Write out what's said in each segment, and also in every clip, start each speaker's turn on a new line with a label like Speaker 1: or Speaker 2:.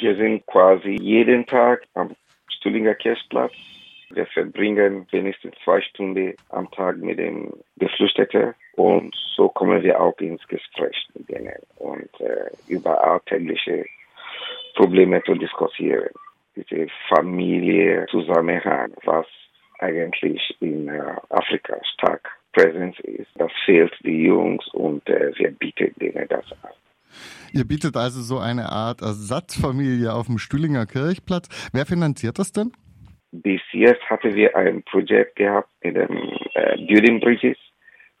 Speaker 1: Wir sind quasi jeden Tag am Stullinger Kirchplatz. Wir verbringen wenigstens zwei Stunden am Tag mit den Geflüchteten und so kommen wir auch ins Gespräch mit denen und äh, über alltägliche Probleme zu diskutieren. Diese Familie Zusammenhang, was eigentlich in äh, Afrika stark präsent ist, das fehlt die Jungs und äh, wir bieten denen das an.
Speaker 2: Ihr bietet also so eine Art Ersatzfamilie auf dem Stühlinger Kirchplatz. Wer finanziert das denn?
Speaker 1: Bis jetzt hatten wir ein Projekt gehabt mit dem äh, Building Bridges,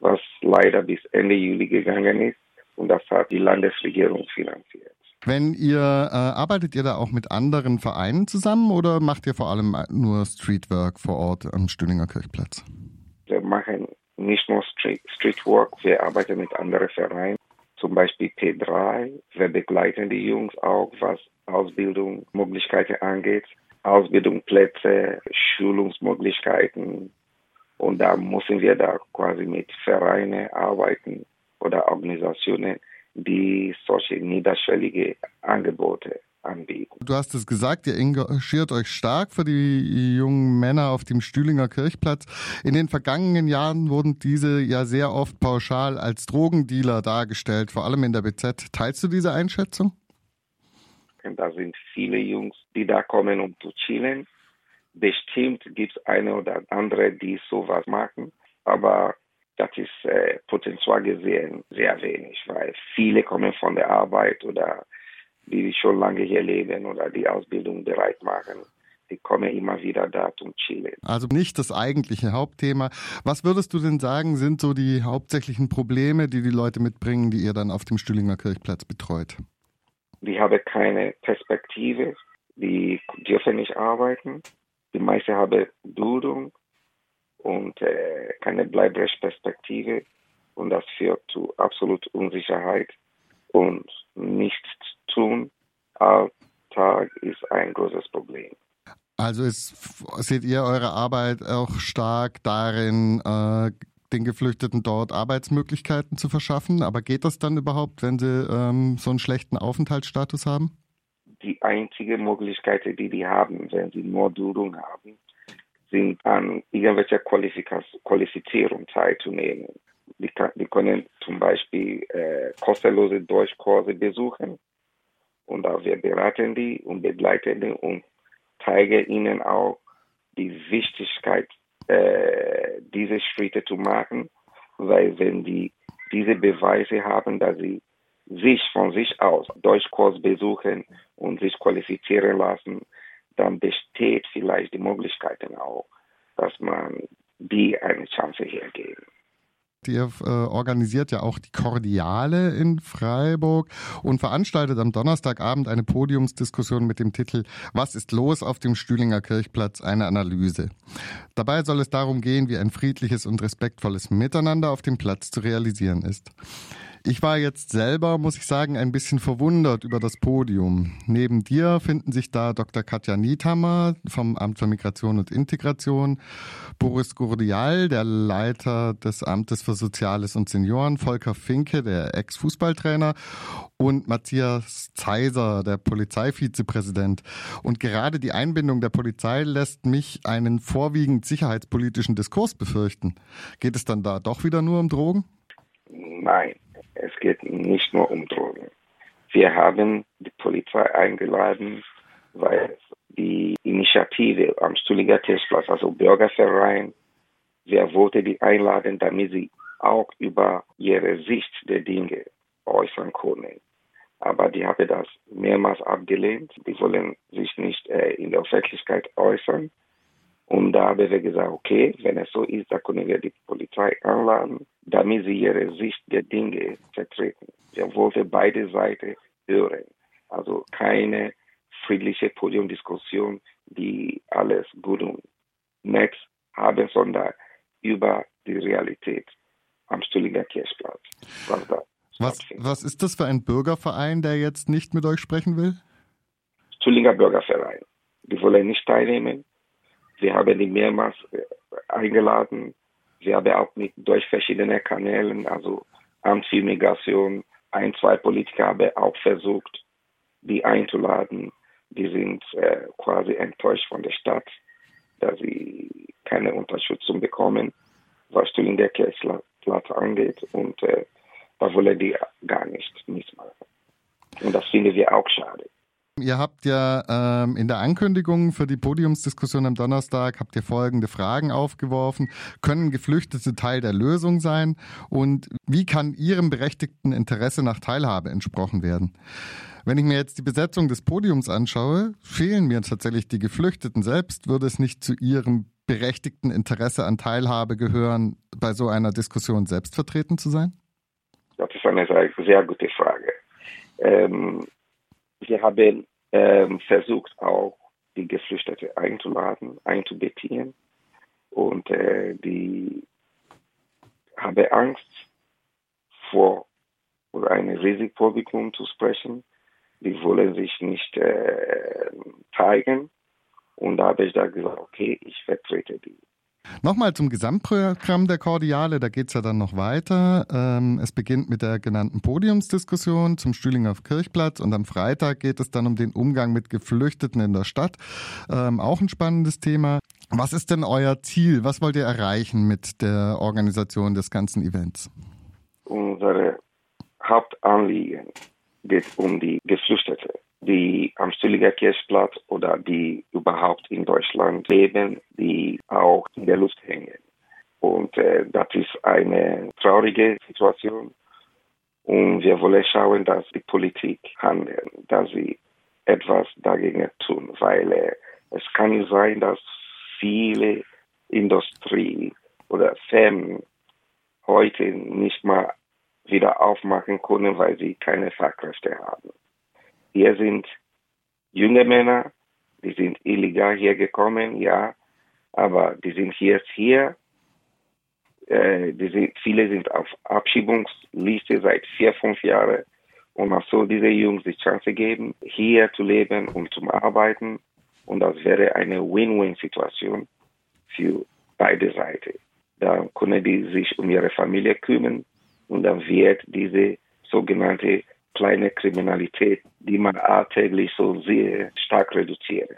Speaker 1: was leider bis Ende Juli gegangen ist und das hat die Landesregierung finanziert.
Speaker 2: Wenn ihr äh, arbeitet ihr da auch mit anderen Vereinen zusammen oder macht ihr vor allem nur Streetwork vor Ort am Stühlinger Kirchplatz?
Speaker 1: Wir machen nicht nur Street, Streetwork, wir arbeiten mit anderen Vereinen zum Beispiel P3. Wir begleiten die Jungs auch, was Ausbildungsmöglichkeiten angeht. Ausbildungsplätze, Schulungsmöglichkeiten. Und da müssen wir da quasi mit Vereinen arbeiten oder Organisationen, die solche niederschwellige Angebote anbieten.
Speaker 2: Du hast es gesagt, ihr engagiert euch stark für die jungen Männer auf dem Stühlinger Kirchplatz. In den vergangenen Jahren wurden diese ja sehr oft pauschal als Drogendealer dargestellt, vor allem in der BZ. Teilst du diese Einschätzung?
Speaker 1: Da sind viele Jungs, die da kommen, um zu chillen. Bestimmt gibt es eine oder andere, die sowas machen, aber das ist äh, potenziell gesehen sehr wenig, weil viele kommen von der Arbeit oder die schon lange hier leben oder die Ausbildung bereit machen. Die kommen immer wieder da zum Chillen.
Speaker 2: Also nicht das eigentliche Hauptthema. Was würdest du denn sagen, sind so die hauptsächlichen Probleme, die die Leute mitbringen, die ihr dann auf dem Stühlinger Kirchplatz betreut?
Speaker 1: Die haben keine Perspektive, die dürfen nicht arbeiten. Die meisten haben Bildung und äh, keine Bleibrechtsperspektive und das führt zu absolut Unsicherheit und nichts tun. Alltag ist ein großes Problem.
Speaker 2: Also ist, seht ihr eure Arbeit auch stark darin, äh, den Geflüchteten dort Arbeitsmöglichkeiten zu verschaffen. Aber geht das dann überhaupt, wenn sie ähm, so einen schlechten Aufenthaltsstatus haben?
Speaker 1: Die einzige Möglichkeit, die die haben, wenn sie nur Duldung haben, sind an irgendwelcher Qualifizierung teilzunehmen. Die, kann, die können zum Beispiel äh, kostenlose Deutschkurse besuchen und auch wir beraten die und begleiten die und zeigen ihnen auch die Wichtigkeit, äh, diese Schritte zu machen, weil wenn die diese Beweise haben, dass sie sich von sich aus Deutschkurs besuchen und sich qualifizieren lassen, dann besteht vielleicht die Möglichkeit auch, dass man die eine Chance hier
Speaker 2: Ihr äh, organisiert ja auch die Kordiale in Freiburg und veranstaltet am Donnerstagabend eine Podiumsdiskussion mit dem Titel Was ist los auf dem Stühlinger Kirchplatz? Eine Analyse. Dabei soll es darum gehen, wie ein friedliches und respektvolles Miteinander auf dem Platz zu realisieren ist. Ich war jetzt selber, muss ich sagen, ein bisschen verwundert über das Podium. Neben dir finden sich da Dr. Katja Niethammer vom Amt für Migration und Integration, Boris Gurdial, der Leiter des Amtes für Soziales und Senioren, Volker Finke, der Ex-Fußballtrainer und Matthias Zeiser, der Polizeivizepräsident. Und gerade die Einbindung der Polizei lässt mich einen vorwiegend sicherheitspolitischen Diskurs befürchten. Geht es dann da doch wieder nur um Drogen?
Speaker 1: Nein, es geht nicht nur um Drogen. Wir haben die Polizei eingeladen, weil die Initiative am Stulliger Kirchplatz, also Bürgerverein, wir wollten die einladen, damit sie auch über ihre Sicht der Dinge äußern können. Aber die haben das mehrmals abgelehnt. Die wollen sich nicht äh, in der Öffentlichkeit äußern. Und da haben wir gesagt, okay, wenn es so ist, dann können wir die Polizei anladen, damit sie ihre Sicht der Dinge vertreten. Wir wollten beide Seiten hören. Also keine friedliche Podiumdiskussion, die alles gut und nett haben, sondern über die Realität am Stüllinger Kirchplatz.
Speaker 2: Was, was, was ist das für ein Bürgerverein, der jetzt nicht mit euch sprechen will?
Speaker 1: Stüllinger Bürgerverein. Die wollen nicht teilnehmen. Wir haben die mehrmals äh, eingeladen. Wir haben auch mit, durch verschiedene Kanälen, also Amt für Migration, ein, zwei Politiker haben auch versucht, die einzuladen. die sind äh, quasi enttäuscht von der Stadt, dass sie keine Unterstützung bekommen, was Stühlinger Kirchplatz angeht. Und äh, da wollen die gar nicht mitmachen. Und das finden wir auch schade.
Speaker 2: Ihr habt ja ähm, in der Ankündigung für die Podiumsdiskussion am Donnerstag habt ihr folgende Fragen aufgeworfen. Können Geflüchtete Teil der Lösung sein? Und wie kann ihrem berechtigten Interesse nach Teilhabe entsprochen werden? Wenn ich mir jetzt die Besetzung des Podiums anschaue, fehlen mir tatsächlich die Geflüchteten selbst. Würde es nicht zu ihrem berechtigten Interesse an Teilhabe gehören, bei so einer Diskussion selbst vertreten zu sein?
Speaker 1: Das ist eine sehr, gute Frage. Ähm, wir haben ähm, versucht, auch die Geflüchteten einzuladen, einzubeziehen. Und äh, die haben Angst vor oder ein Risikopublikum zu sprechen. Die wollen sich nicht äh, zeigen. Und da habe ich da gesagt, okay, ich vertrete die.
Speaker 2: Nochmal zum Gesamtprogramm der Kordiale, da geht es ja dann noch weiter. Ähm, es beginnt mit der genannten Podiumsdiskussion zum Stühlinger Kirchplatz und am Freitag geht es dann um den Umgang mit Geflüchteten in der Stadt. Ähm, auch ein spannendes Thema. Was ist denn euer Ziel? Was wollt ihr erreichen mit der Organisation des ganzen Events?
Speaker 1: Unsere Hauptanliegen geht um die Geflüchteten die am Stühliger Kirchplatz oder die überhaupt in Deutschland leben, die auch in der Luft hängen. Und äh, das ist eine traurige Situation. Und wir wollen schauen, dass die Politik handelt, dass sie etwas dagegen tun, weil äh, es kann nicht sein, dass viele Industrie oder Firmen heute nicht mal wieder aufmachen können, weil sie keine Fachkräfte haben. Hier sind junge Männer, die sind illegal hier gekommen, ja, aber die sind jetzt hier. Äh, sind, viele sind auf Abschiebungsliste seit vier, fünf Jahren. Und man soll diese Jungs die Chance geben, hier zu leben und zu arbeiten. Und das wäre eine Win-Win-Situation für beide Seiten. Dann können die sich um ihre Familie kümmern und dann wird diese sogenannte kleine Kriminalität, die man alltäglich so sehr stark reduzieren.